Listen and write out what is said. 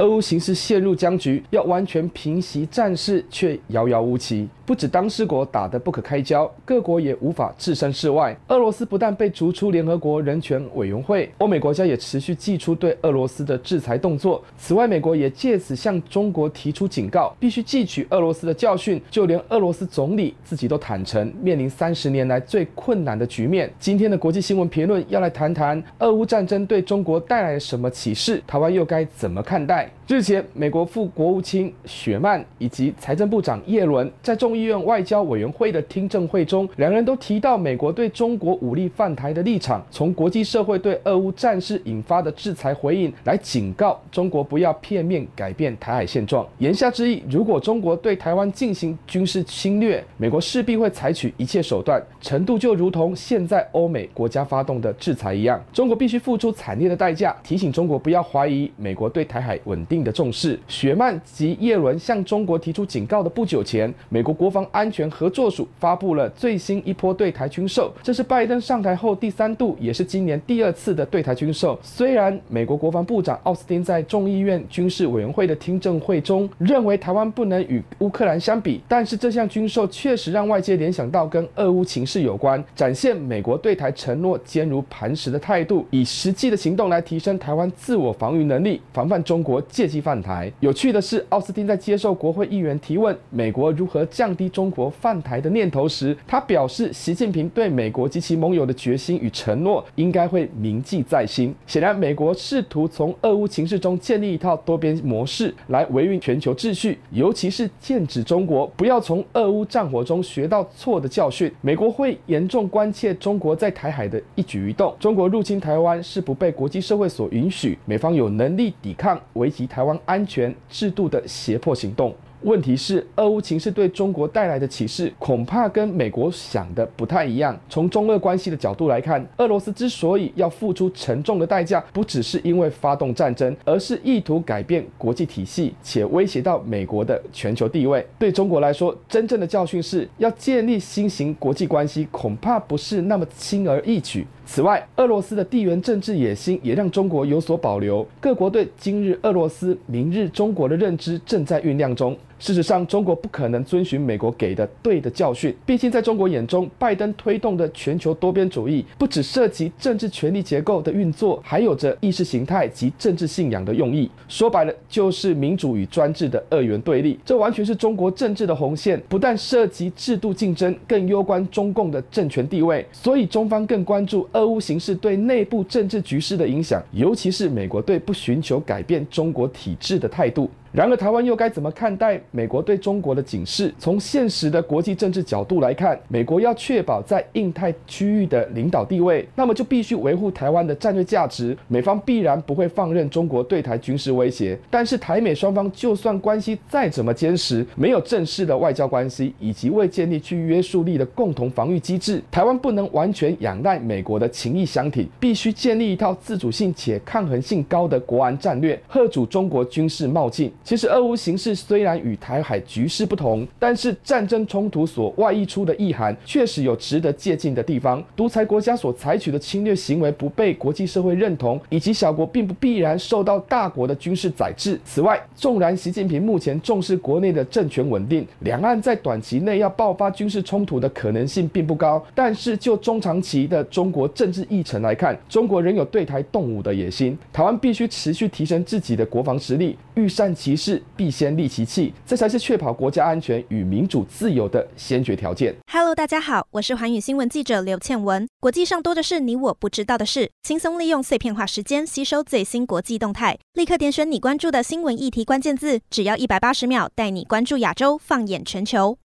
俄乌形势陷入僵局，要完全平息战事却遥遥无期。不止当事国打得不可开交，各国也无法置身事外。俄罗斯不但被逐出联合国人权委员会，欧美国家也持续祭出对俄罗斯的制裁动作。此外，美国也借此向中国提出警告，必须汲取俄罗斯的教训。就连俄罗斯总理自己都坦承，面临三十年来最困难的局面。今天的国际新闻评论要来谈谈，俄乌战争对中国带来什么启示？台湾又该怎么看待？日前，美国副国务卿雪曼以及财政部长叶伦在众议议院外交委员会的听证会中，两人都提到美国对中国武力犯台的立场，从国际社会对俄乌战事引发的制裁回应来警告中国不要片面改变台海现状。言下之意，如果中国对台湾进行军事侵略，美国势必会采取一切手段，程度就如同现在欧美国家发动的制裁一样，中国必须付出惨烈的代价。提醒中国不要怀疑美国对台海稳定的重视。雪曼及叶伦向中国提出警告的不久前，美国国防安全合作署发布了最新一波对台军售，这是拜登上台后第三度，也是今年第二次的对台军售。虽然美国国防部长奥斯汀在众议院军事委员会的听证会中认为台湾不能与乌克兰相比，但是这项军售确实让外界联想到跟俄乌情势有关，展现美国对台承诺坚如磐石的态度，以实际的行动来提升台湾自我防御能力，防范中国借机犯台。有趣的是，奥斯汀在接受国会议员提问美国如何降低中国犯台的念头时，他表示，习近平对美国及其盟友的决心与承诺应该会铭记在心。显然，美国试图从俄乌情势中建立一套多边模式来维运全球秩序，尤其是剑指中国，不要从俄乌战火中学到错的教训。美国会严重关切中国在台海的一举一动。中国入侵台湾是不被国际社会所允许，美方有能力抵抗危及台湾安全制度的胁迫行动。问题是，俄乌情势对中国带来的启示恐怕跟美国想的不太一样。从中俄关系的角度来看，俄罗斯之所以要付出沉重的代价，不只是因为发动战争，而是意图改变国际体系，且威胁到美国的全球地位。对中国来说，真正的教训是要建立新型国际关系，恐怕不是那么轻而易举。此外，俄罗斯的地缘政治野心也让中国有所保留。各国对今日俄罗斯、明日中国的认知正在酝酿中。事实上，中国不可能遵循美国给的对的教训。毕竟，在中国眼中，拜登推动的全球多边主义不只涉及政治权力结构的运作，还有着意识形态及政治信仰的用意。说白了，就是民主与专制的二元对立。这完全是中国政治的红线，不但涉及制度竞争，更攸关中共的政权地位。所以，中方更关注俄乌形势对内部政治局势的影响，尤其是美国对不寻求改变中国体制的态度。然而，台湾又该怎么看待美国对中国的警示？从现实的国际政治角度来看，美国要确保在印太区域的领导地位，那么就必须维护台湾的战略价值。美方必然不会放任中国对台军事威胁。但是，台美双方就算关系再怎么坚实，没有正式的外交关系，以及未建立具约束力的共同防御机制，台湾不能完全仰赖美国的情义相挺，必须建立一套自主性且抗衡性高的国安战略，吓阻中国军事冒进。其实，俄乌形势虽然与台海局势不同，但是战争冲突所外溢出的意涵确实有值得借鉴的地方。独裁国家所采取的侵略行为不被国际社会认同，以及小国并不必然受到大国的军事宰制。此外，纵然习近平目前重视国内的政权稳定，两岸在短期内要爆发军事冲突的可能性并不高。但是就中长期的中国政治议程来看，中国仍有对台动武的野心。台湾必须持续提升自己的国防实力，欲善其事，必先利其器，这才是确保国家安全与民主自由的先决条件。Hello，大家好，我是寰宇新闻记者刘倩文。国际上多的是你我不知道的事，轻松利用碎片化时间吸收最新国际动态，立刻点选你关注的新闻议题关键字，只要一百八十秒，带你关注亚洲，放眼全球。